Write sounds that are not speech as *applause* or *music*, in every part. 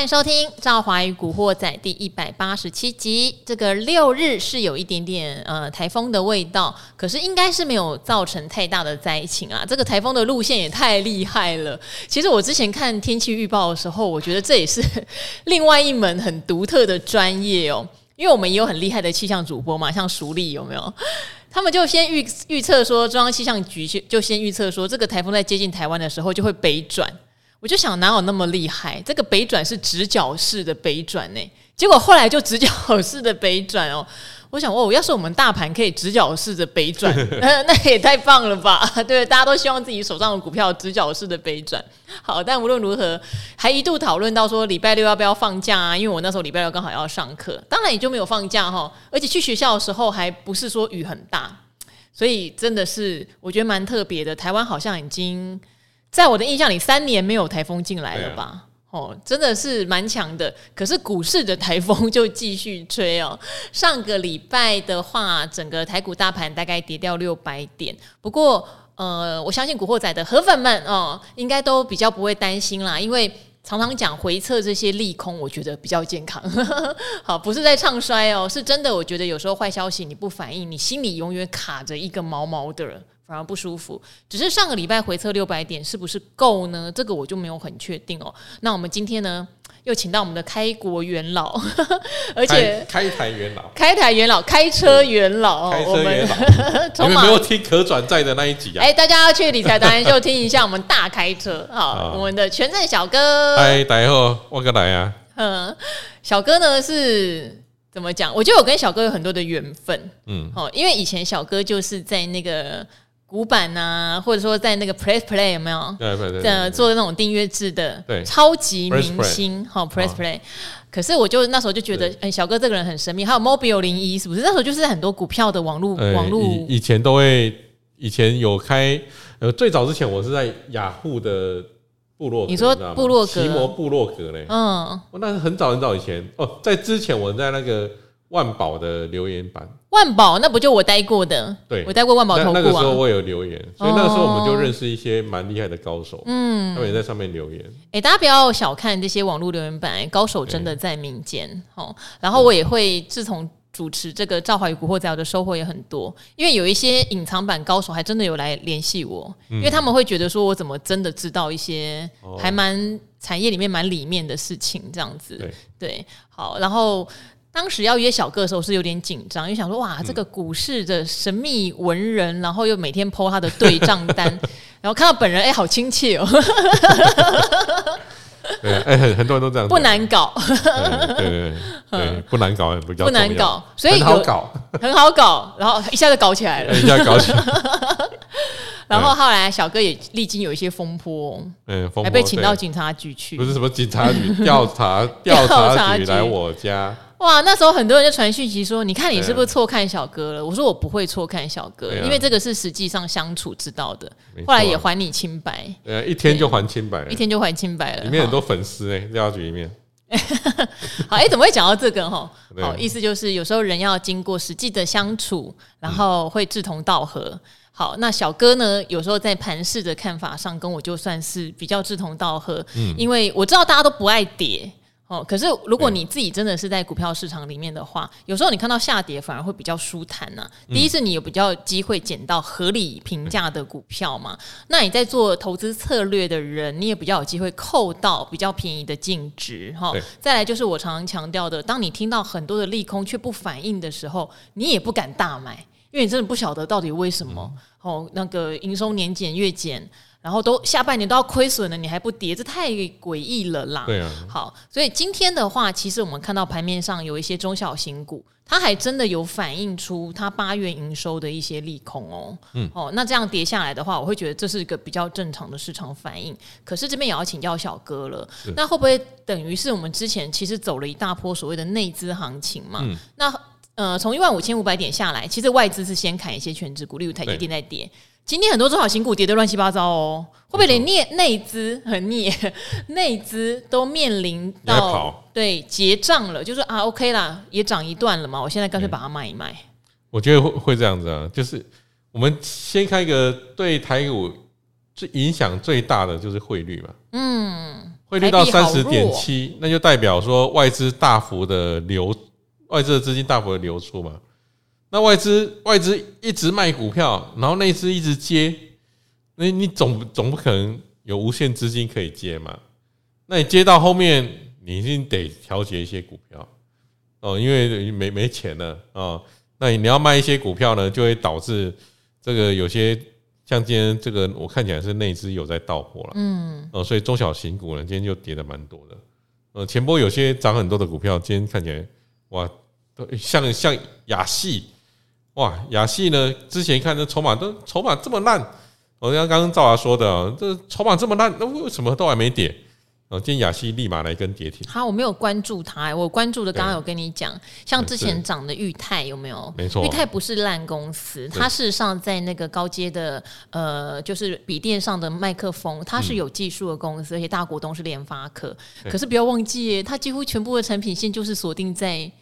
欢迎收听《赵华与古惑仔》第一百八十七集。这个六日是有一点点呃台风的味道，可是应该是没有造成太大的灾情啊。这个台风的路线也太厉害了。其实我之前看天气预报的时候，我觉得这也是 *laughs* 另外一门很独特的专业哦。因为我们也有很厉害的气象主播嘛，像淑丽有没有？他们就先预预测说，中央气象局就先预测说，这个台风在接近台湾的时候就会北转。我就想哪有那么厉害？这个北转是直角式的北转呢，结果后来就直角式的北转哦。我想哦，要是我们大盘可以直角式的北转，*laughs* 那那也太棒了吧？对，大家都希望自己手上的股票直角式的北转。好，但无论如何，还一度讨论到说礼拜六要不要放假啊？因为我那时候礼拜六刚好要上课，当然也就没有放假哈。而且去学校的时候还不是说雨很大，所以真的是我觉得蛮特别的。台湾好像已经。在我的印象里，三年没有台风进来了吧？啊、哦，真的是蛮强的。可是股市的台风就继续吹哦。上个礼拜的话，整个台股大盘大概跌掉六百点。不过，呃，我相信古惑仔的河粉们哦，应该都比较不会担心啦，因为常常讲回撤这些利空，我觉得比较健康。*laughs* 好，不是在唱衰哦，是真的。我觉得有时候坏消息你不反应，你心里永远卡着一个毛毛的。反而不舒服，只是上个礼拜回测六百点是不是够呢？这个我就没有很确定哦。那我们今天呢，又请到我们的开国元老，*laughs* 而且开，开台元老，开台元老，开车元老，开车元老，*laughs* 你们没有听可转债的那一集啊？哎，大家要去理财达人秀听一下我们大开车，好，我们的权证小哥，嗨，大家好，我过来啊。*laughs* 嗯，小哥呢是怎么讲？我觉得我跟小哥有很多的缘分，嗯，哦，因为以前小哥就是在那个。古板呐，或者说在那个 Press Play 有没有？对对对，呃，做的那种订阅制的，对，超级明星，好 Press Play。可是我就那时候就觉得，哎，小哥这个人很神秘。还有 Mobile 零一是不是？那时候就是很多股票的网络网络，以前都会，以前有开，呃，最早之前我是在雅虎的部落格，你说部落格，奇摩部落格嘞，嗯，那是很早很早以前哦，在之前我在那个。万宝的留言板，万宝那不就我待过的？对，我待过万宝投顾啊。那个时候我有留言，所以那个时候我们就认识一些蛮厉害的高手。嗯，他们也在上面留言。哎，大家不要小看这些网络留言板，高手真的在民间。哦，然后我也会自从主持这个《赵华与古惑仔》我的收获也很多，因为有一些隐藏版高手还真的有来联系我，因为他们会觉得说我怎么真的知道一些还蛮产业里面蛮里面的事情这样子。对对，好，然后。当时要约小哥的时候是有点紧张，因为想说哇，这个股市的神秘文人，然后又每天 po 他的对账单，*laughs* 然后看到本人，哎、欸，好亲切哦。*laughs* 对，哎，很很多人都这样，不难搞。对对对，*laughs* 对，不难搞，不不难搞，所以很好搞，很好搞，然后一下就搞起来了，一下搞起来。然后后来小哥也历经有一些风波，嗯，还被请到警察局去，不是什么警察局调查调查局来我家。哇，那时候很多人就传讯息说：“你看你是不是错看小哥了？”我说：“我不会错看小哥，因为这个是实际上相处知道的。后来也还你清白，呃，一天就还清白了，一天就还清白了。里面很多粉丝哎，调查局里面。*laughs* 好，哎，怎么会讲到这个哈？好，意思就是有时候人要经过实际的相处，然后会志同道合。好，那小哥呢，有时候在盘势的看法上跟我就算是比较志同道合，嗯因为我知道大家都不爱跌。哦，可是如果你自己真的是在股票市场里面的话，有时候你看到下跌反而会比较舒坦呐。第一是你有比较机会捡到合理评价的股票嘛，那你在做投资策略的人，你也比较有机会扣到比较便宜的净值哈。再来就是我常常强调的，当你听到很多的利空却不反应的时候，你也不敢大买，因为你真的不晓得到底为什么。哦，那个营收年减月减。然后都下半年都要亏损了，你还不跌，这太诡异了啦。对啊。好，所以今天的话，其实我们看到盘面上有一些中小型股，它还真的有反映出它八月营收的一些利空哦。嗯。哦，那这样跌下来的话，我会觉得这是一个比较正常的市场反应。可是这边也要请教小哥了，那会不会等于是我们之前其实走了一大波所谓的内资行情嘛？嗯。那呃，从一万五千五百点下来，其实外资是先砍一些全值股，例如台积电在跌。今天很多中小型股跌得乱七八糟哦，会不会连内内资 *laughs* 很腻，*laughs* 内资都面临到对结账了？就是啊，OK 啦，也涨一段了嘛，我现在干脆把它卖一卖。我觉得会会这样子啊，就是我们先开一个对台股最影响最大的就是汇率嘛，嗯，汇率到三十点七，那就代表说外资大幅的流，外资的资金大幅的流出嘛。那外资外资一直卖股票，然后内资一直接，那你总总不可能有无限资金可以接嘛？那你接到后面，你一定得调节一些股票哦，因为没没钱了啊。那你要卖一些股票呢，就会导致这个有些。像今天这个，我看起来是内资有在倒货了，嗯，哦，所以中小型股呢，今天就跌的蛮多的。呃，前波有些涨很多的股票，今天看起来，哇，都像像亚细，哇，亚细呢，之前看这筹码都筹码这么烂，我像刚刚赵华说的，这筹码这么烂，那为什么都还没跌？哦，今天亚细立马来跟跌停。好，我没有关注它，我关注的刚刚有跟你讲，像之前涨的裕泰有没有？没错，裕泰不是烂公司，它事实上在那个高阶的呃，就是笔电上的麦克风，它是有技术的公司，而且大股东是联发科。可是不要忘记，它几乎全部的产品线就是锁定在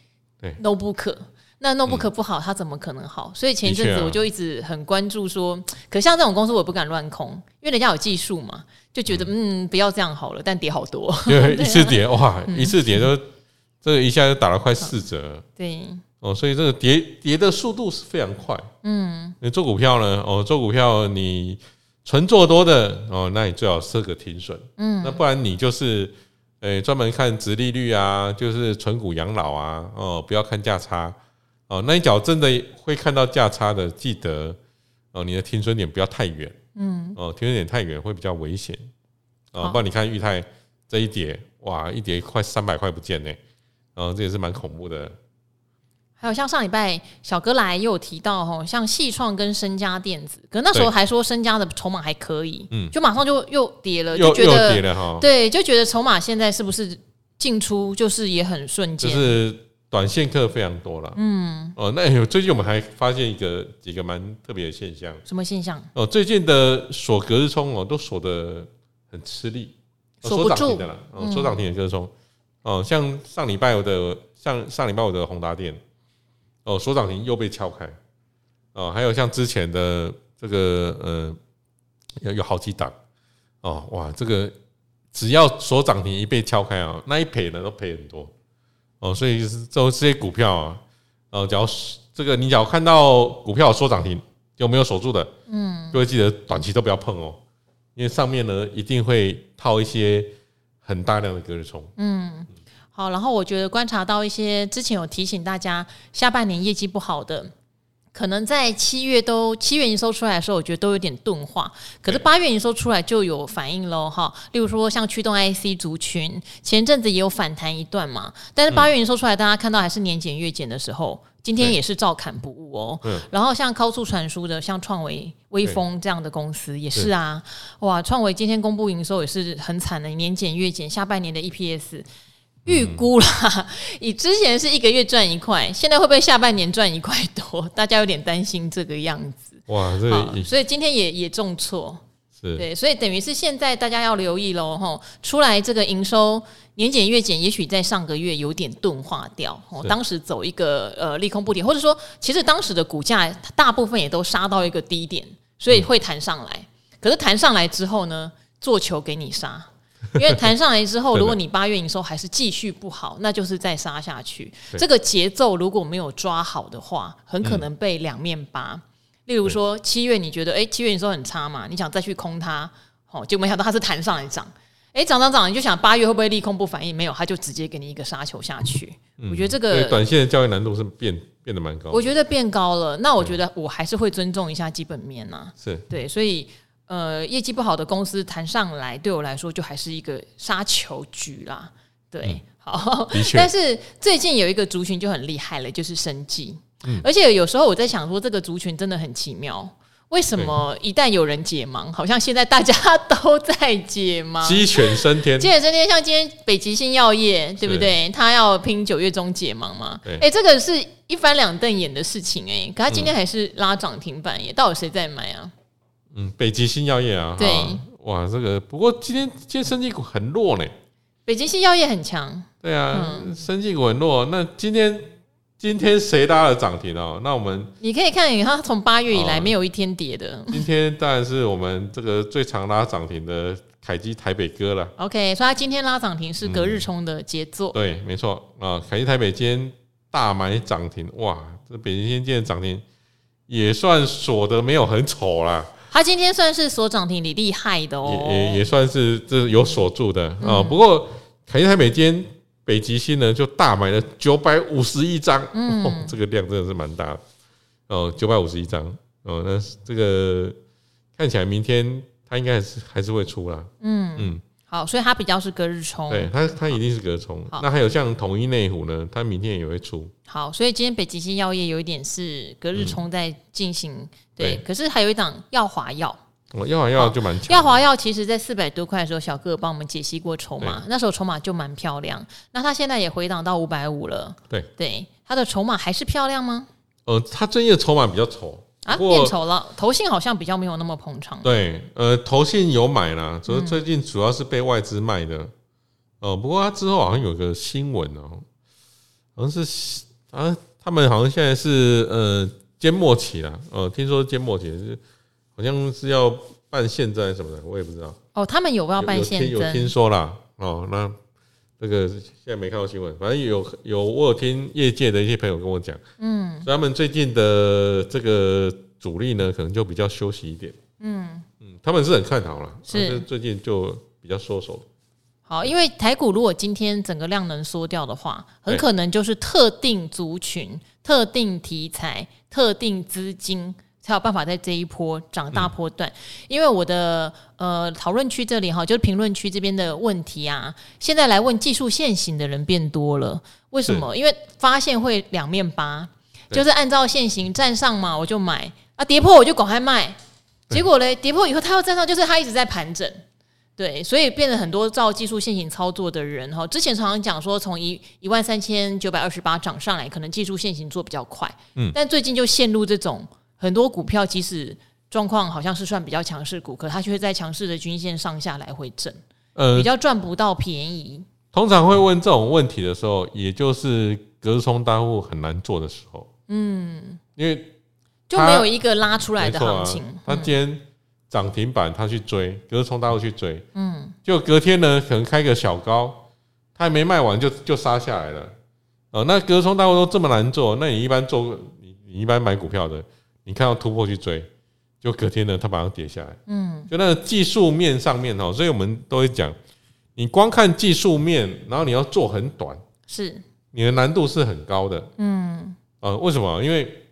notebook。那 notebook 不好，它怎么可能好？所以前一阵子我就一直很关注说，可像这种公司我不敢乱空，因为人家有技术嘛。就觉得嗯，不要这样好了，但跌好多，对，*laughs* 一次跌哇，一次跌都这个一下就打了快四折，对。哦，所以这个跌跌的速度是非常快，嗯，你做股票呢，哦，做股票你纯做多的哦，那你最好设个停损，嗯，那不然你就是诶专门看殖利率啊，就是存股养老啊，哦，不要看价差哦，那一脚真的会看到价差的，记得哦，你的停损点不要太远。嗯，哦，停损点太远会比较危险，啊，不然你看裕泰这一跌，哇，一跌快三百块不见呢，啊，这也是蛮恐怖的。还有像上礼拜小哥来又有提到哈，像矽创跟升佳电子，可那时候还说升家的筹码还可以，嗯，就马上就又跌了，就觉得跌了哈，对，就觉得筹码现在是不是进出就是也很瞬间，就是。短线客非常多了，嗯，哦，那有最近我们还发现一个几个蛮特别的现象，什么现象？哦，最近的锁隔日冲哦，都锁的很吃力，锁涨停的了，哦，锁涨停的隔日冲，哦，像上礼拜我的，像上礼拜我的宏达电，哦，锁涨停又被撬开，哦，还有像之前的这个，呃，有有好几档，哦，哇，这个只要锁涨停一被撬开啊，那一赔呢都赔很多。哦，所以就是这这些股票啊，呃，只要这个你只要看到股票说涨停有没有守住的，嗯，各位记得短期都不要碰哦，因为上面呢一定会套一些很大量的隔日冲。嗯，好，然后我觉得观察到一些之前有提醒大家下半年业绩不好的。可能在七月都七月营收出来的时候，我觉得都有点钝化。可是八月营收出来就有反应喽，哈。例如说像驱动 IC 族群，前阵子也有反弹一段嘛。但是八月营收出来，大家看到还是年减月减的时候，今天也是照砍不误哦。然后像高速传输的，像创维、微风这样的公司也是啊。哇，创维今天公布营收也是很惨的，年减月减，下半年的 EPS。预估啦，以之前是一个月赚一块，现在会不会下半年赚一块多？*laughs* 大家有点担心这个样子。哇，这所以今天也也重挫，是对，所以等于是现在大家要留意喽，吼，出来这个营收年减月减，也许在上个月有点钝化掉，哦，当时走一个呃利空不跌，或者说其实当时的股价大部分也都杀到一个低点，所以会弹上来。嗯、可是弹上来之后呢，做球给你杀。*laughs* 因为弹上来之后，如果你八月营收还是继续不好，那就是再杀下去。这个节奏如果没有抓好的话，很可能被两面扒。例如说七月你觉得哎七月营收很差嘛，你想再去空它，哦，就没想到它是弹上来涨，哎涨涨涨，你就想八月会不会利空不反应？没有，它就直接给你一个杀球下去。我觉得这个短线的交易难度是变变得蛮高。我觉得变高了，那我觉得我还是会尊重一下基本面呐。是对，所以。呃，业绩不好的公司谈上来，对我来说就还是一个杀球局啦。对，嗯、好，但是最近有一个族群就很厉害了，就是生技。嗯，而且有时候我在想说，这个族群真的很奇妙，为什么一旦有人解盲，好像现在大家 *laughs* 都在解盲，鸡犬升天，鸡犬升天。像今天北极星药业，对不对？他要拼九月中解盲嘛？哎、欸，这个是一翻两瞪眼的事情哎、欸，可他今天还是拉涨停板耶，到底谁在买啊？嗯，北极星药业啊，对，哇，这个不过今天今天生技股很弱呢。北极星药业很强，对啊，嗯、生技股很弱。那今天今天谁拉了涨停哦？那我们你可以看，它从八月以来没有一天跌的。今天当然是我们这个最常拉涨停的凯基台北哥了。OK，所以它今天拉涨停是隔日冲的杰作。嗯、对，没错啊，凯基台北今天大买涨停，哇，这北极星今天涨停也算锁的没有很丑啦。它今天算是锁涨停里厉害的哦，也也也算是这有锁住的。啊、嗯。不过凯基台美今天。北极星呢就大买了九百五十一张，嗯、哦，这个量真的是蛮大的。哦，九百五十一张。哦，那这个看起来明天它应该还是还是会出啦，嗯。嗯，好，所以它比较是隔日冲，对，它它一定是隔日冲。那还有像统一内湖呢，它明天也会出。好，所以今天北极星药业有一点是隔日冲在进行、嗯对，对，可是还有一档耀华药。哦，耀华药就蛮强。耀华药其实在四百多块的时候，小哥帮我们解析过筹码，那时候筹码就蛮漂亮。那它现在也回档到五百五了。对对，它的筹码还是漂亮吗？呃，它最近的筹码比较丑啊，变丑了。投信好像比较没有那么捧场。对，呃，投信有买啦，主要最近主要是被外资卖的。哦、嗯呃，不过它之后好像有个新闻哦，好像是啊，他们好像现在是呃缄默期了。呃，听说缄默期是。好像是要办现在什么的，我也不知道。哦，他们有没有办现在？有听说啦。哦，那这个现在没看到新闻，反正有有我有听业界的一些朋友跟我讲，嗯，所以他们最近的这个主力呢，可能就比较休息一点。嗯嗯，他们是很看好了，是最近就比较缩手。好，因为台股如果今天整个量能缩掉的话，很可能就是特定族群、特定题材、特定资金。才有办法在这一波涨大波段，因为我的呃讨论区这里哈，就是评论区这边的问题啊，现在来问技术线型的人变多了，为什么？因为发现会两面八，就是按照线型站上嘛，我就买。啊，跌破我就赶快卖，结果嘞，跌破以后它要站上，就是它一直在盘整，对，所以变得很多照技术线型操作的人哈，之前常常讲说从一一万三千九百二十八涨上来，可能技术线型做比较快，嗯，但最近就陷入这种。很多股票即使状况好像是算比较强势股，可它却会在强势的均线上下来回震，呃，比较赚不到便宜。通常会问这种问题的时候，也就是隔日冲大户很难做的时候。嗯，因为就没有一个拉出来的行情。他今天涨停板，他去追隔日冲大户去追，嗯，就隔天呢可能开个小高，他还没卖完就就杀下来了。哦，那隔日冲大户都这么难做，那你一般做你你一般买股票的。你看到突破去追，就隔天呢，它马上跌下来。嗯，就那个技术面上面哈，所以我们都会讲，你光看技术面，然后你要做很短，是你的难度是很高的。嗯，呃，为什么？因为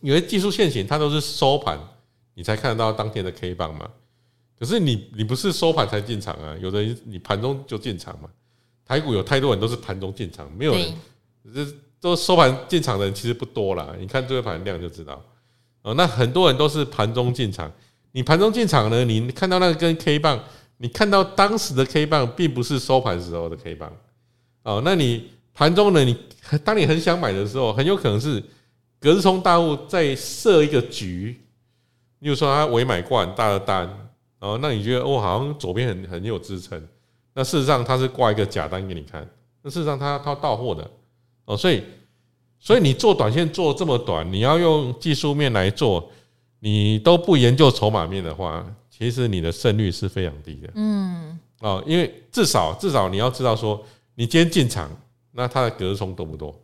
有些技术线型它都是收盘你才看得到当天的 K 棒嘛。可是你你不是收盘才进场啊，有的人你盘中就进场嘛。台股有太多人都是盘中进场，没有人，这都收盘进场的人其实不多啦。你看这个盘量就知道。哦，那很多人都是盘中进场。你盘中进场呢？你看到那个根 K 棒，你看到当时的 K 棒，并不是收盘时候的 K 棒。哦，那你盘中呢？你当你很想买的时候，很有可能是隔日冲大户在设一个局。例如说，他委买挂很大的单，哦，那你觉得哦，好像左边很很有支撑。那事实上，他是挂一个假单给你看。那事实上他，他他到货的。哦，所以。所以你做短线做这么短，你要用技术面来做，你都不研究筹码面的话，其实你的胜率是非常低的。嗯，哦，因为至少至少你要知道说，你今天进场，那它的隔日冲多不多？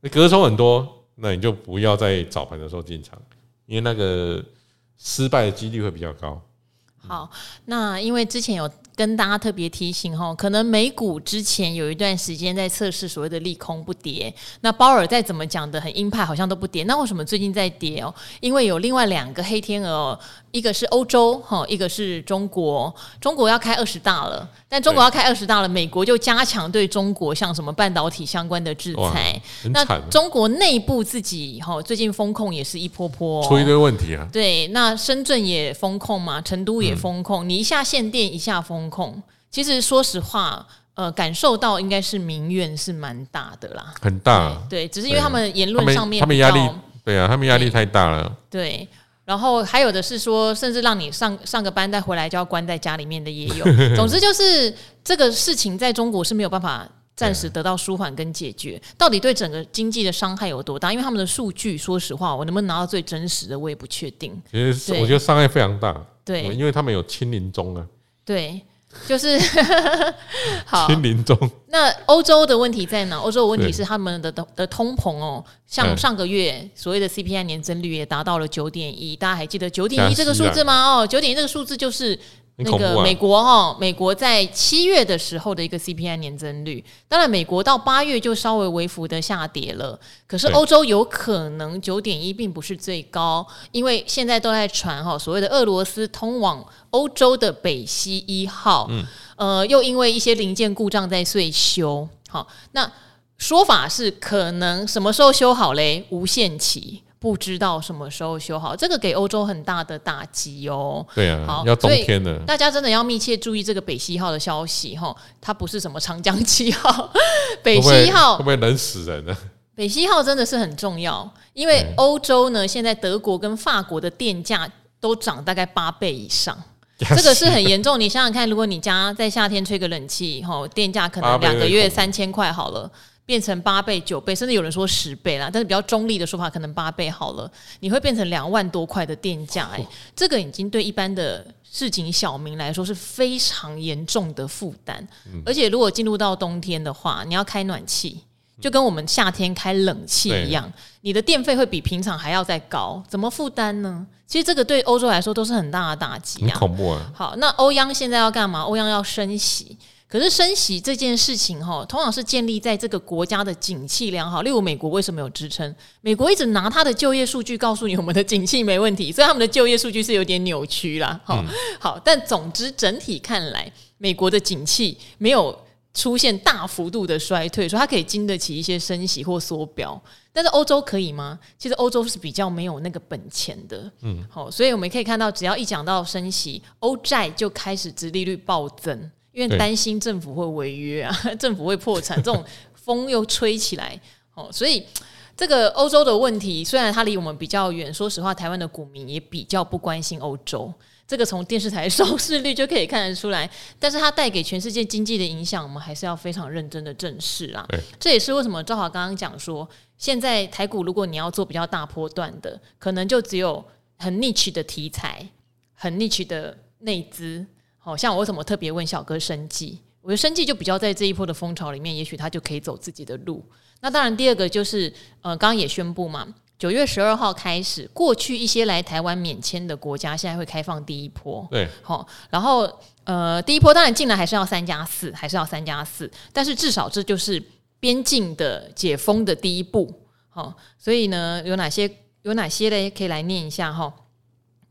那隔日冲很多，那你就不要在早盘的时候进场，因为那个失败的几率会比较高。好，那因为之前有。跟大家特别提醒哈，可能美股之前有一段时间在测试所谓的利空不跌。那鲍尔再怎么讲的很鹰派，好像都不跌。那为什么最近在跌哦？因为有另外两个黑天鹅，一个是欧洲哈，一个是中国。中国要开二十大了，但中国要开二十大了，美国就加强对中国像什么半导体相关的制裁。那中国内部自己哈，最近风控也是一波波，出一堆问题啊。对，那深圳也风控嘛，成都也风控，你一下限电，一下风。控，其实说实话，呃，感受到应该是民怨是蛮大的啦，很大。对，只是因为他们言论上面，他们压力，对啊，他们压力太大了。对，然后还有的是说，甚至让你上上个班再回来就要关在家里面的也有。*laughs* 总之就是这个事情在中国是没有办法暂时得到舒缓跟解决。到底对整个经济的伤害有多大？因为他们的数据，说实话，我能不能拿到最真实的，我也不确定。其实我觉得伤害非常大。对，因为他们有清零中啊。对。就是 *laughs* 好。那欧洲的问题在哪？欧洲的问题是他们的的的通膨哦，像上个月所谓的 CPI 年增率也达到了九点一，大家还记得九点一这个数字吗？哦，九点一这个数字就是。那个美国哈，美国在七月的时候的一个 CPI 年增率，当然美国到八月就稍微微幅的下跌了。可是欧洲有可能九点一并不是最高，因为现在都在传哈，所谓的俄罗斯通往欧洲的北溪一号，嗯，呃，又因为一些零件故障在碎修。好，那说法是可能什么时候修好嘞？无限期。不知道什么时候修好，这个给欧洲很大的打击哦。对啊，好，要冬天了，大家真的要密切注意这个北溪号的消息哈。它不是什么长江七号，*laughs* 北溪号会不会冷死人呢？北溪号真的是很重要，因为欧洲呢，现在德国跟法国的电价都涨大概八倍以上，*laughs* 这个是很严重。你想想看，如果你家在夏天吹个冷气，哈，电价可能两个月三千块好了。变成八倍、九倍，甚至有人说十倍啦。但是比较中立的说法，可能八倍好了。你会变成两万多块的电价，哎，这个已经对一般的市井小民来说是非常严重的负担。嗯、而且如果进入到冬天的话，你要开暖气，就跟我们夏天开冷气一样，你的电费会比平常还要再高，怎么负担呢？其实这个对欧洲来说都是很大的打击啊，很恐怖啊。好，那欧央现在要干嘛？欧央要升息。可是升息这件事情哈，通常是建立在这个国家的景气良好。例如美国为什么有支撑？美国一直拿它的就业数据告诉你，我们的景气没问题，所以他们的就业数据是有点扭曲啦。好，好，但总之整体看来，美国的景气没有出现大幅度的衰退，所以它可以经得起一些升息或缩表。但是欧洲可以吗？其实欧洲是比较没有那个本钱的。嗯，好，所以我们可以看到，只要一讲到升息，欧债就开始殖利率暴增。因为担心政府会违约啊，*laughs* 政府会破产，这种风又吹起来哦，所以这个欧洲的问题虽然它离我们比较远，说实话，台湾的股民也比较不关心欧洲，这个从电视台 *laughs* 收视率就可以看得出来。但是它带给全世界经济的影响，我们还是要非常认真的正视啦。这也是为什么赵华刚刚讲说，现在台股如果你要做比较大波段的，可能就只有很 niche 的题材，很 niche 的内资。好像我为什么特别问小哥生计？我觉得生计就比较在这一波的风潮里面，也许他就可以走自己的路。那当然，第二个就是呃，刚刚也宣布嘛，九月十二号开始，过去一些来台湾免签的国家，现在会开放第一波。对，好，然后呃，第一波当然进来还是要三加四，还是要三加四，但是至少这就是边境的解封的第一步。好，所以呢，有哪些有哪些嘞？可以来念一下哈。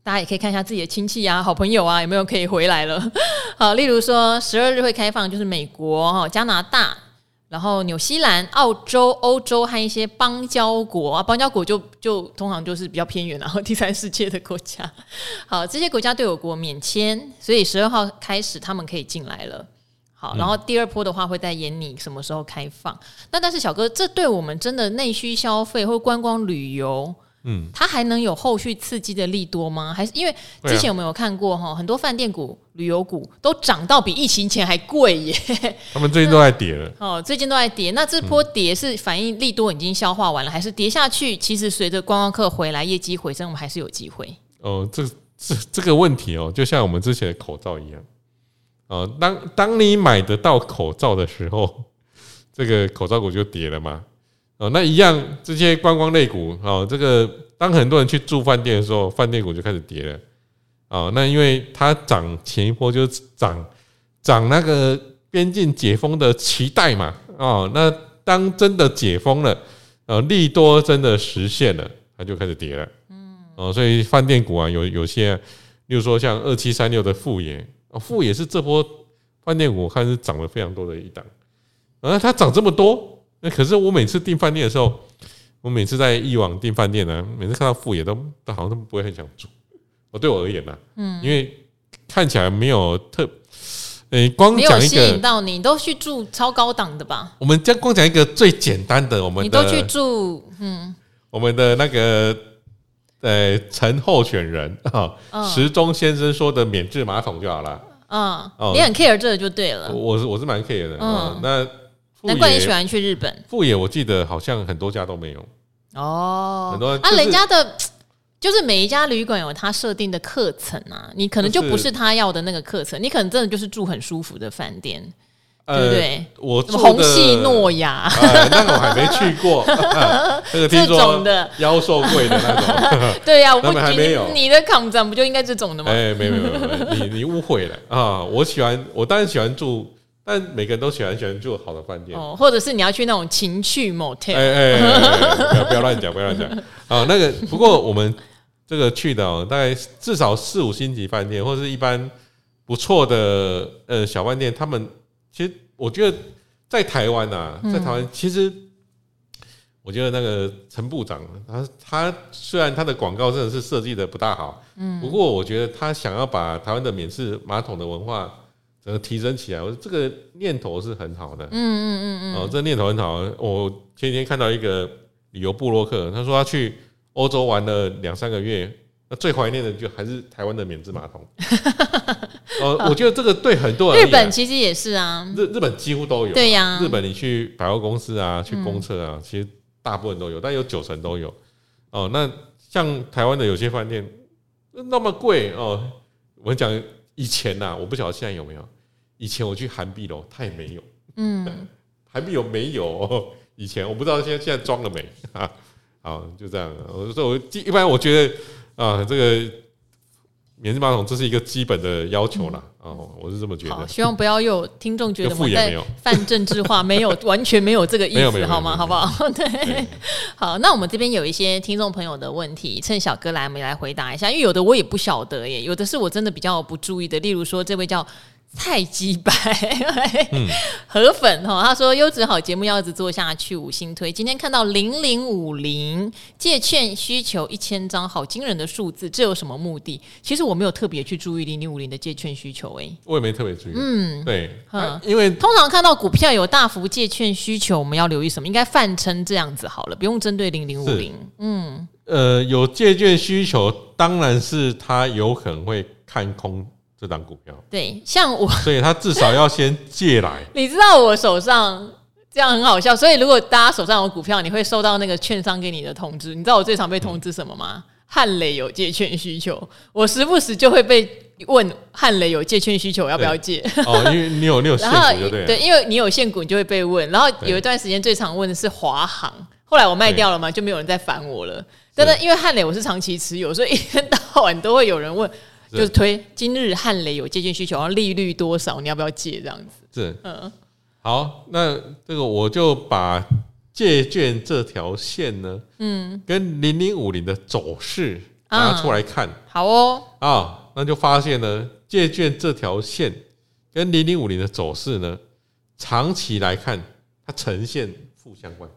大家也可以看一下自己的亲戚啊、好朋友啊，有没有可以回来了？*laughs* 好，例如说十二日会开放，就是美国、哈加拿大，然后纽西兰、澳洲、欧洲和一些邦交国啊，邦交国就就通常就是比较偏远，然 *laughs* 后第三世界的国家。好，这些国家对我国免签，所以十二号开始他们可以进来了。好，然后第二波的话会再延你什么时候开放？那但是小哥，这对我们真的内需消费或观光旅游？嗯，它还能有后续刺激的利多吗？还是因为之前有没有看过哈？很多饭店股、旅游股都涨到比疫情前还贵耶。*laughs* 他们最近都在跌了。*laughs* 哦，最近都在跌。那这波跌是反映利多已经消化完了，还是跌下去？其实随着观光客回来，业绩回升，我们还是有机会。哦，这这这个问题哦，就像我们之前的口罩一样。哦，当当你买得到口罩的时候，这个口罩股就跌了吗？哦，那一样，这些观光类股，哦，这个当很多人去住饭店的时候，饭店股就开始跌了。哦，那因为它涨前一波就是涨涨那个边境解封的期待嘛。哦，那当真的解封了，呃，利多真的实现了，它就开始跌了。嗯，哦，所以饭店股啊，有有些，例如说像二七三六的富野，哦，富野是这波饭店股，我看是涨了非常多的一档。啊，它涨这么多。那可是我每次订饭店的时候，我每次在艺网订饭店呢，每次看到副野都都好像都不会很想住。我对我而言呢，嗯，因为看起来没有特，诶，光讲一个吸引到你，你都去住超高档的吧？我们将光讲一个最简单的，我们你都去住，嗯，我们的那个呃陈候选人啊，时钟先生说的免治马桶就好了。嗯，你很 care 这个就对了。我是我是蛮 care 的，嗯，那。难怪你喜欢去日本。富野我记得好像很多家都没有哦，很多啊，人家的。就是每一家旅馆有他设定的课程啊，你可能就不是他要的那个课程，你可能真的就是住很舒服的饭店，对不对？我什么虹夕诺亚，*laughs* 那个我还没去过，*laughs* 这个听说的妖兽贵的那种，*laughs* 对呀，我们还没有。你的抗战不就应该这种的吗？哎，没有没有没有，你你误会了啊！我喜欢，我当然喜欢住，但每个人都喜欢喜欢住好的饭店哦，或者是你要去那种情趣 motel，哎哎，不要 *laughs* 不要乱讲，不要乱讲啊！那个不过我们。这个去的哦，大概至少四五星级饭店，或者是一般不错的呃小饭店。他们其实我觉得在台湾啊，在台湾其实我觉得那个陈部长他他虽然他的广告真的是设计的不大好，嗯，不过我觉得他想要把台湾的免治马桶的文化整个提升起来，我这个念头是很好的，嗯嗯嗯嗯，哦，这念头很好。我前几天看到一个旅游部落客，他说他去。欧洲玩了两三个月，那最怀念的就还是台湾的免治马桶。呃，我觉得这个对很多人，日本其实也是啊，日日本几乎都有。对呀，日本你去百货公司啊，去公厕啊，其实大部分都有，但有九成都有。哦，那像台湾的有些饭店那么贵哦，我讲以前呐，我不晓得现在有没有。以前我去韩碧楼，他也没有。嗯，*laughs* 韩碧楼没有。*laughs* 以前我不知道现在现在装了没 *laughs* 啊？啊，就这样。我说，我一般我觉得啊，这个免治马桶这是一个基本的要求啦。哦、嗯啊，我是这么觉得。希望不要有听众觉得我们在泛政治化，没有完全没有这个意思，好吗？好不好？对，对好。那我们这边有一些听众朋友的问题，趁小哥来，我们来回答一下。因为有的我也不晓得耶，有的是我真的比较不注意的。例如说，这位叫。菜鸡白，*laughs* 河粉哈，他说优质好节目要一直做下去，五星推。今天看到零零五零借券需求一千张，好惊人的数字，这有什么目的？其实我没有特别去注意零零五零的借券需求，哎，我也没特别注意。嗯，对，嗯，因为通常看到股票有大幅借券需求，我们要留意什么？应该泛称这样子好了，不用针对零零五零。嗯，呃，有借券需求，当然是他有可能会看空。这档股票对，像我，*laughs* 所以他至少要先借来。*laughs* 你知道我手上这样很好笑，所以如果大家手上有股票，你会收到那个券商给你的通知。你知道我最常被通知什么吗？汉磊有借券需求，我时不时就会被问汉雷有借券需求，要不要借？哦，因为你有你有现股 *laughs* 就对，对，因为你有现股，你就会被问。然后有一段时间最常问的是华航，后来我卖掉了嘛，就没有人再烦我了。真的，因为汉雷我是长期持有，所以一天到晚都会有人问。就是推今日汉雷有借券需求，然后利率多少？你要不要借？这样子？是。嗯，好，那这个我就把借券这条线呢，嗯，跟零零五零的走势拿出来看，好哦，啊，那就发现呢，借券这条线跟零零五零的走势呢，长期来看它呈现负相关，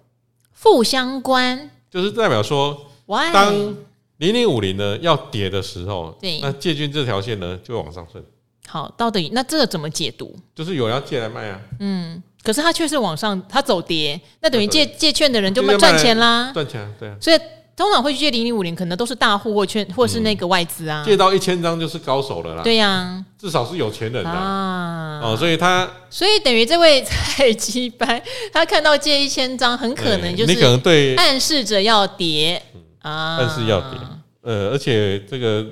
负相关。就是代表说，当零零五零呢，要跌的时候，对，那借券这条线呢就会往上升。好，到底那这个怎么解读？就是有人要借来卖啊。嗯，可是它却是往上，它走跌，那等于借借券的人就会赚钱啦。赚钱，对啊。所以通常会去借零零五零，可能都是大户或券，或是那个外资啊。借到一千张就是高手了啦。对呀，至少是有钱人啊。哦，所以他，所以等于这位菜鸡掰，他看到借一千张，很可能就是你可能对暗示着要跌。啊，但是要点，呃，而且这个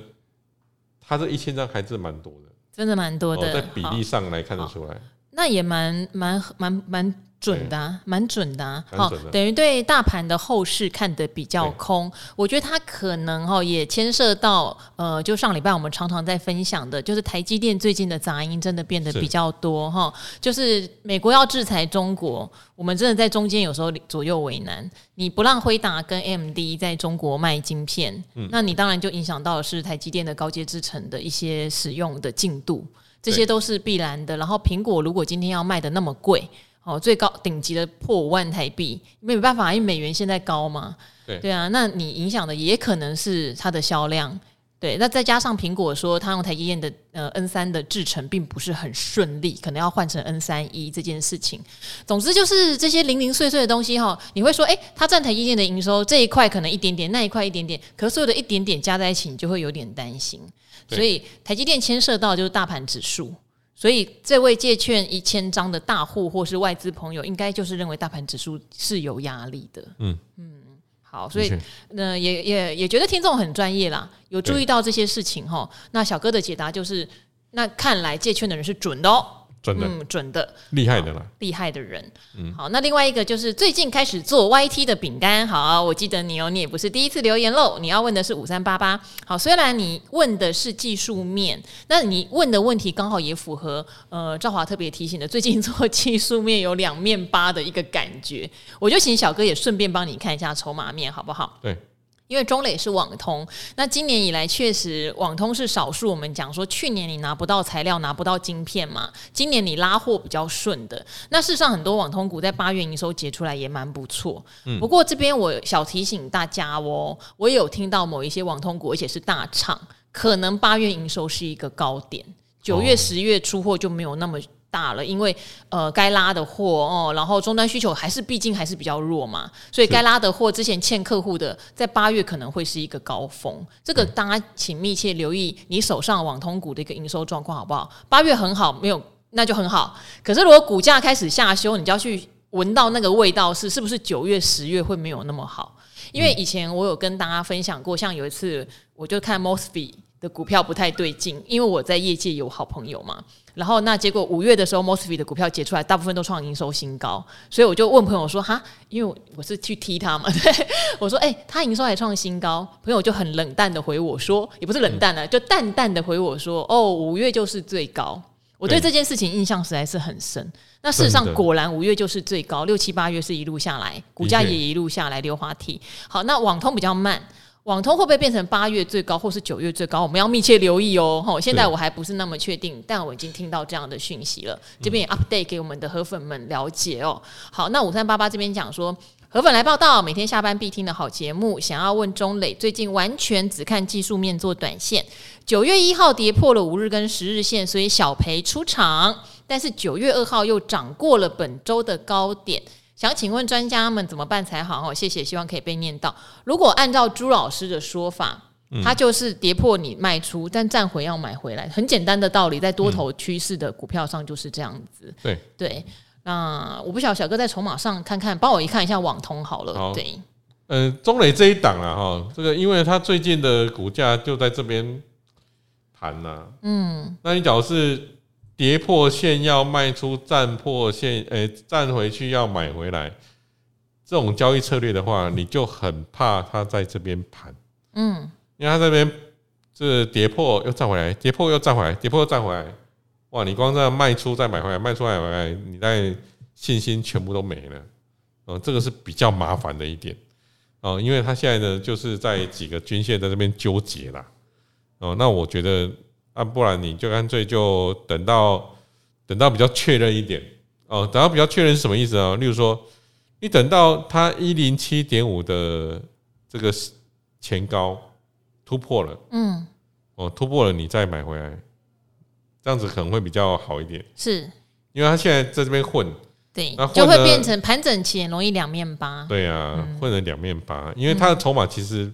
他这一千张还是蛮多的，真的蛮多的，哦，在比例上来看得出来，那也蛮蛮蛮蛮。准的、啊，蛮准的、啊，好，等于对大盘的后市看得比较空。我觉得它可能哈也牵涉到，呃，就上礼拜我们常常在分享的，就是台积电最近的杂音真的变得比较多哈。就是美国要制裁中国，我们真的在中间有时候左右为难。你不让辉达跟 AMD 在中国卖晶片，那你当然就影响到的是台积电的高阶制程的一些使用的进度，这些都是必然的。然后苹果如果今天要卖的那么贵。哦，最高顶级的破五万台币，没有办法，因为美元现在高嘛。对对啊，那你影响的也可能是它的销量。对，那再加上苹果说它用台积电的呃 N 三的制程并不是很顺利，可能要换成 N 三一这件事情。总之就是这些零零碎碎的东西哈，你会说，哎，它占台积电的营收这一块可能一点点，那一块一点点，可是所有的一点点加在一起，你就会有点担心。所以台积电牵涉到就是大盘指数。所以这位借券一千张的大户或是外资朋友，应该就是认为大盘指数是有压力的。嗯嗯，好，所以那也也也觉得听众很专业啦，有注意到这些事情哈。那小哥的解答就是，那看来借券的人是准的哦。准的，嗯，准的，厉害的啦，厉害的人。嗯，好，那另外一个就是最近开始做 YT 的饼干。好，我记得你哦，你也不是第一次留言喽。你要问的是五三八八。好，虽然你问的是技术面，那你问的问题刚好也符合呃赵华特别提醒的，最近做技术面有两面八的一个感觉。我就请小哥也顺便帮你看一下筹码面，好不好？对。因为中磊是网通，那今年以来确实网通是少数。我们讲说去年你拿不到材料，拿不到晶片嘛，今年你拉货比较顺的。那事实上很多网通股在八月营收结出来也蛮不错。嗯不过这边我小提醒大家哦，我也有听到某一些网通股，而且是大厂，可能八月营收是一个高点，九月、十月出货就没有那么。大了，因为呃，该拉的货哦，然后终端需求还是毕竟还是比较弱嘛，所以该拉的货之前欠客户的，在八月可能会是一个高峰。这个大家请密切留意你手上网通股的一个营收状况，好不好？八月很好，没有那就很好。可是如果股价开始下修，你就要去闻到那个味道是是不是九月、十月会没有那么好？因为以前我有跟大家分享过，像有一次我就看 Mosfet 的股票不太对劲，因为我在业界有好朋友嘛。然后那结果五月的时候，Mosfet 的股票解出来，大部分都创营收新高，所以我就问朋友说：“哈，因为我是去踢他嘛，*laughs* 对，我说：哎、欸，他营收还创新高。”朋友就很冷淡的回我说：“也不是冷淡了，就淡淡的回我说：哦，五月就是最高。”我对这件事情印象实在是很深。那事实上果然五月就是最高，六七八月是一路下来，股价也一路下来溜滑梯。好，那网通比较慢。网通会不会变成八月最高，或是九月最高？我们要密切留意哦。吼，现在我还不是那么确定，但我已经听到这样的讯息了。这边也 update 给我们的河粉们了解哦。好，那五三八八这边讲说，河粉来报道，每天下班必听的好节目。想要问钟磊，最近完全只看技术面做短线，九月一号跌破了五日跟十日线，所以小赔出场。但是九月二号又涨过了本周的高点。想请问专家们怎么办才好？哦，谢谢，希望可以被念到。如果按照朱老师的说法，它就是跌破你卖出，但站回要买回来，很简单的道理，在多头趋势的股票上就是这样子。对对，那我不晓得小哥在筹码上看看，帮我一看一下网通好了。好对，嗯、呃，中磊这一档啊，哈，这个因为它最近的股价就在这边盘呐，嗯，那你假如是。跌破线要卖出，站破线，诶、欸，站回去要买回来，这种交易策略的话，你就很怕它在这边盘，嗯，因为它这边是跌破又站回来，跌破又站回来，跌破又站回来，哇，你光这样卖出再买回来，卖出再买回来，你在信心全部都没了，哦，这个是比较麻烦的一点，哦，因为它现在呢就是在几个均线在这边纠结啦，哦，那我觉得。啊，不然你就干脆就等到等到比较确认一点。哦，等到比较确认是什么意思啊？例如说，你等到它一零七点五的这个前高突破了，嗯，哦，突破了你再买回来，这样子可能会比较好一点。是，因为它现在在这边混，对，那就会变成盘整期，容易两面八。对啊，混了两面八，因为它的筹码其实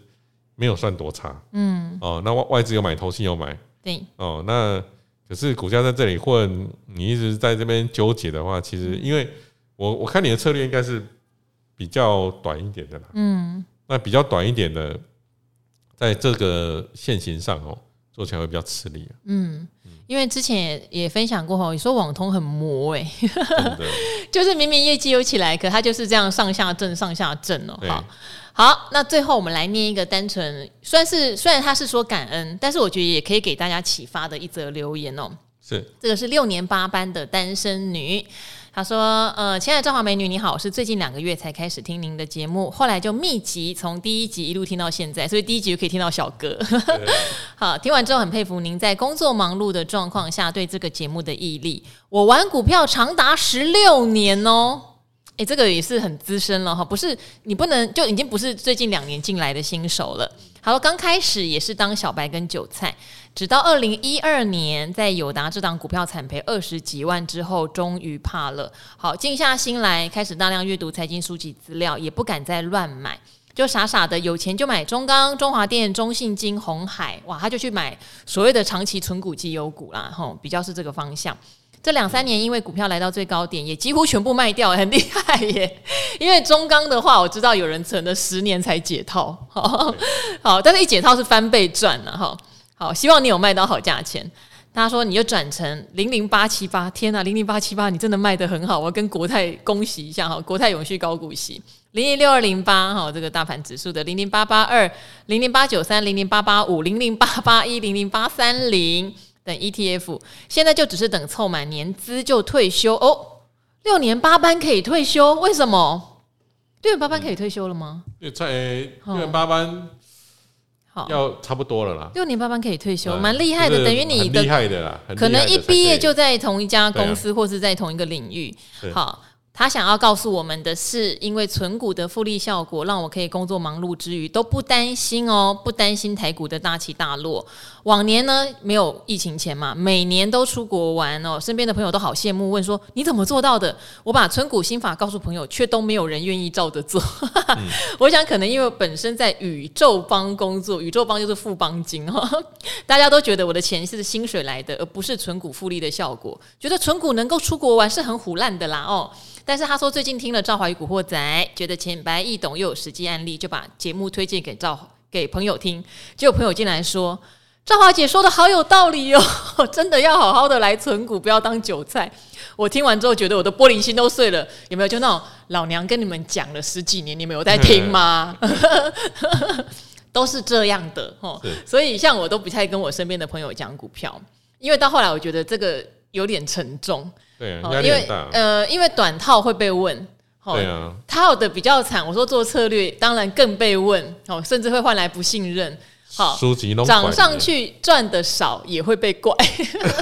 没有算多差，嗯，哦，那外外资有买，投信有买。对。哦，那可是股价在这里混，你一直在这边纠结的话，其实因为我我看你的策略应该是比较短一点的啦，嗯，那比较短一点的，在这个线型上哦，做起来会比较吃力，嗯，因为之前也也分享过哈，你说网通很魔哎，*laughs* 就是明明业绩有起来，可它就是这样上下震上下震哦，好。好，那最后我们来念一个单纯虽然是虽然他是说感恩，但是我觉得也可以给大家启发的一则留言哦。是，这个是六年八班的单身女，她说：“呃，亲爱的赵华美女你好，我是最近两个月才开始听您的节目，后来就密集从第一集一路听到现在，所以第一集就可以听到小哥。*laughs* 好，听完之后很佩服您在工作忙碌的状况下对这个节目的毅力。我玩股票长达十六年哦。”哎，这个也是很资深了哈，不是你不能就已经不是最近两年进来的新手了。好，刚开始也是当小白跟韭菜，直到二零一二年在友达这档股票惨赔二十几万之后，终于怕了。好，静下心来开始大量阅读财经书籍资料，也不敢再乱买。就傻傻的有钱就买中钢、中华电、中信金、红海，哇，他就去买所谓的长期存股绩优股啦，吼，比较是这个方向。这两三年因为股票来到最高点，也几乎全部卖掉，很厉害耶。*laughs* 因为中钢的话，我知道有人存了十年才解套，*laughs* 好，好，但是一解套是翻倍赚了哈。好，希望你有卖到好价钱。他说你就转成零零八七八，天呐，零零八七八你真的卖得很好，我要跟国泰恭喜一下哈，国泰永续高股息零零六二零八哈，这个大盘指数的零零八八二零零八九三零零八八五零零八八一零零八三零等 ETF，现在就只是等凑满年资就退休哦，六年八班可以退休，为什么？六年八班可以退休了吗？对，在六年八班。好要差不多了啦，六年八班可以退休，蛮厉害的，等于你的厉害的啦，可能一毕业就在同一家公司，或是在同一个领域，好。他想要告诉我们的是，因为存股的复利效果，让我可以工作忙碌之余都不担心哦，不担心台股的大起大落。往年呢，没有疫情前嘛，每年都出国玩哦，身边的朋友都好羡慕，问说你怎么做到的？我把存股心法告诉朋友，却都没有人愿意照着做。嗯、*laughs* 我想可能因为本身在宇宙帮工作，宇宙帮就是富邦金哈，*laughs* 大家都觉得我的钱是薪水来的，而不是存股复利的效果，觉得存股能够出国玩是很虎烂的啦哦。但是他说最近听了赵华与古惑仔，觉得浅白易懂又有实际案例，就把节目推荐给赵给朋友听。结果朋友进来说：“赵华姐说的好有道理哦，*laughs* 真的要好好的来存股，不要当韭菜。”我听完之后觉得我的玻璃心都碎了。有没有就那种老娘跟你们讲了十几年，你们有在听吗？*laughs* 都是这样的哦。所以像我都不太跟我身边的朋友讲股票，因为到后来我觉得这个有点沉重。对，压力很大。呃，因为短套会被问，对啊，套的比较惨。我说做策略，当然更被问，哦，甚至会换来不信任。好，涨上去赚的少也会被怪，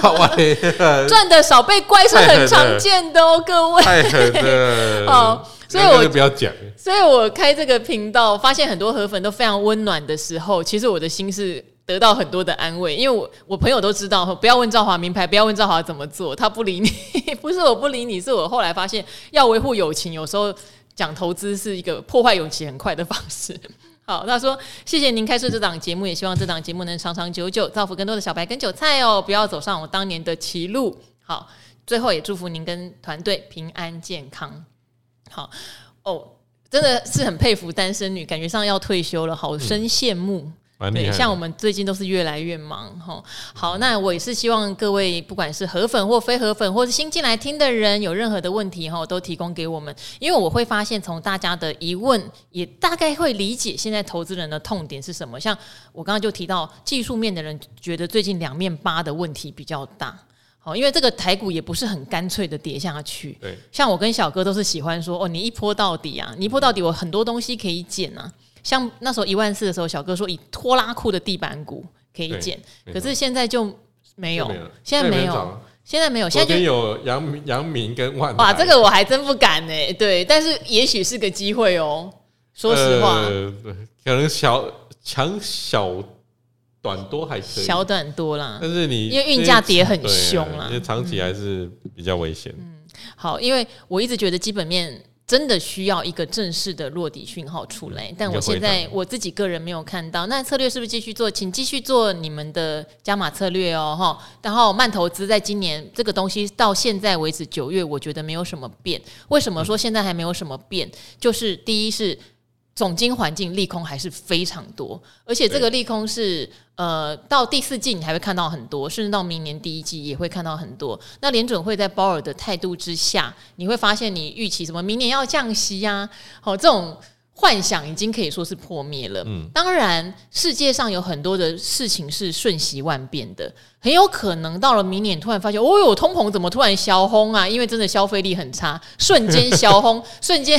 *laughs* 赚的少被怪是很常见的哦，各位。太狠了。*laughs* 好，所以我就不要讲。所以我开这个频道，发现很多河粉都非常温暖的时候，其实我的心是。得到很多的安慰，因为我我朋友都知道，不要问赵华名牌，不要问赵华怎么做，他不理你，*laughs* 不是我不理你，是我后来发现要维护友情，有时候讲投资是一个破坏友情很快的方式。*laughs* 好，他说谢谢您开设这档节目，也希望这档节目能长长久久，造福更多的小白跟韭菜哦，不要走上我当年的歧路。好，最后也祝福您跟团队平安健康。好哦，真的是很佩服单身女，感觉上要退休了，好生羡慕。嗯对，像我们最近都是越来越忙哈。好，那我也是希望各位不管是河粉或非河粉，或是新进来听的人，有任何的问题哈，都提供给我们，因为我会发现从大家的疑问，也大概会理解现在投资人的痛点是什么。像我刚刚就提到技术面的人觉得最近两面八的问题比较大，好，因为这个台股也不是很干脆的跌下去。对，像我跟小哥都是喜欢说哦，你一波到底啊，你一波到底，我很多东西可以捡啊。像那时候一万四的时候，小哥说以拖拉库的地板股可以捡，可是现在就没有，现在没有，现在没有，现在就有阳阳明跟万哇，这个我还真不敢呢。对，但是也许是个机会哦。说实话，呃，可能小强小短多还是小短多啦，但是你因为运价跌很凶啦，因为长期还是比较危险。嗯，好，因为我一直觉得基本面。真的需要一个正式的落底讯号出来，但我现在我自己个人没有看到。那策略是不是继续做？请继续做你们的加码策略哦，哈。然后慢投资在今年这个东西到现在为止九月，我觉得没有什么变。为什么说现在还没有什么变？就是第一是。总经环境利空还是非常多，而且这个利空是呃，到第四季你还会看到很多，甚至到明年第一季也会看到很多。那联准会在鲍尔的态度之下，你会发现你预期什么明年要降息呀、啊？好，这种。幻想已经可以说是破灭了。嗯，当然，世界上有很多的事情是瞬息万变的，很有可能到了明年突然发现，哦哟，通膨怎么突然消轰啊？因为真的消费力很差，瞬间消轰，*laughs* 瞬间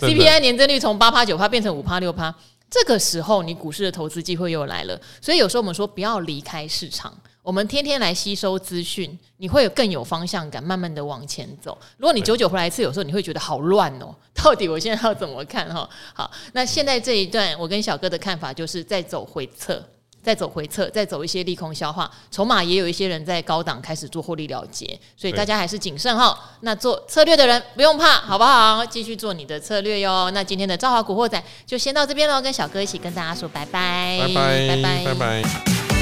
CPI 年增率从八趴九趴变成五趴六趴，这个时候你股市的投资机会又来了。所以有时候我们说不要离开市场。我们天天来吸收资讯，你会有更有方向感，慢慢的往前走。如果你久久回来一次，有时候你会觉得好乱哦。*laughs* 到底我现在要怎么看哈？好，那现在这一段，我跟小哥的看法就是在走回撤，再走回撤，再走一些利空消化，筹码也有一些人在高档开始做获利了结，所以大家还是谨慎哈。那做策略的人不用怕，好不好？继续做你的策略哟。那今天的赵华古惑仔就先到这边喽，跟小哥一起跟大家说拜拜，拜拜，拜拜，拜拜。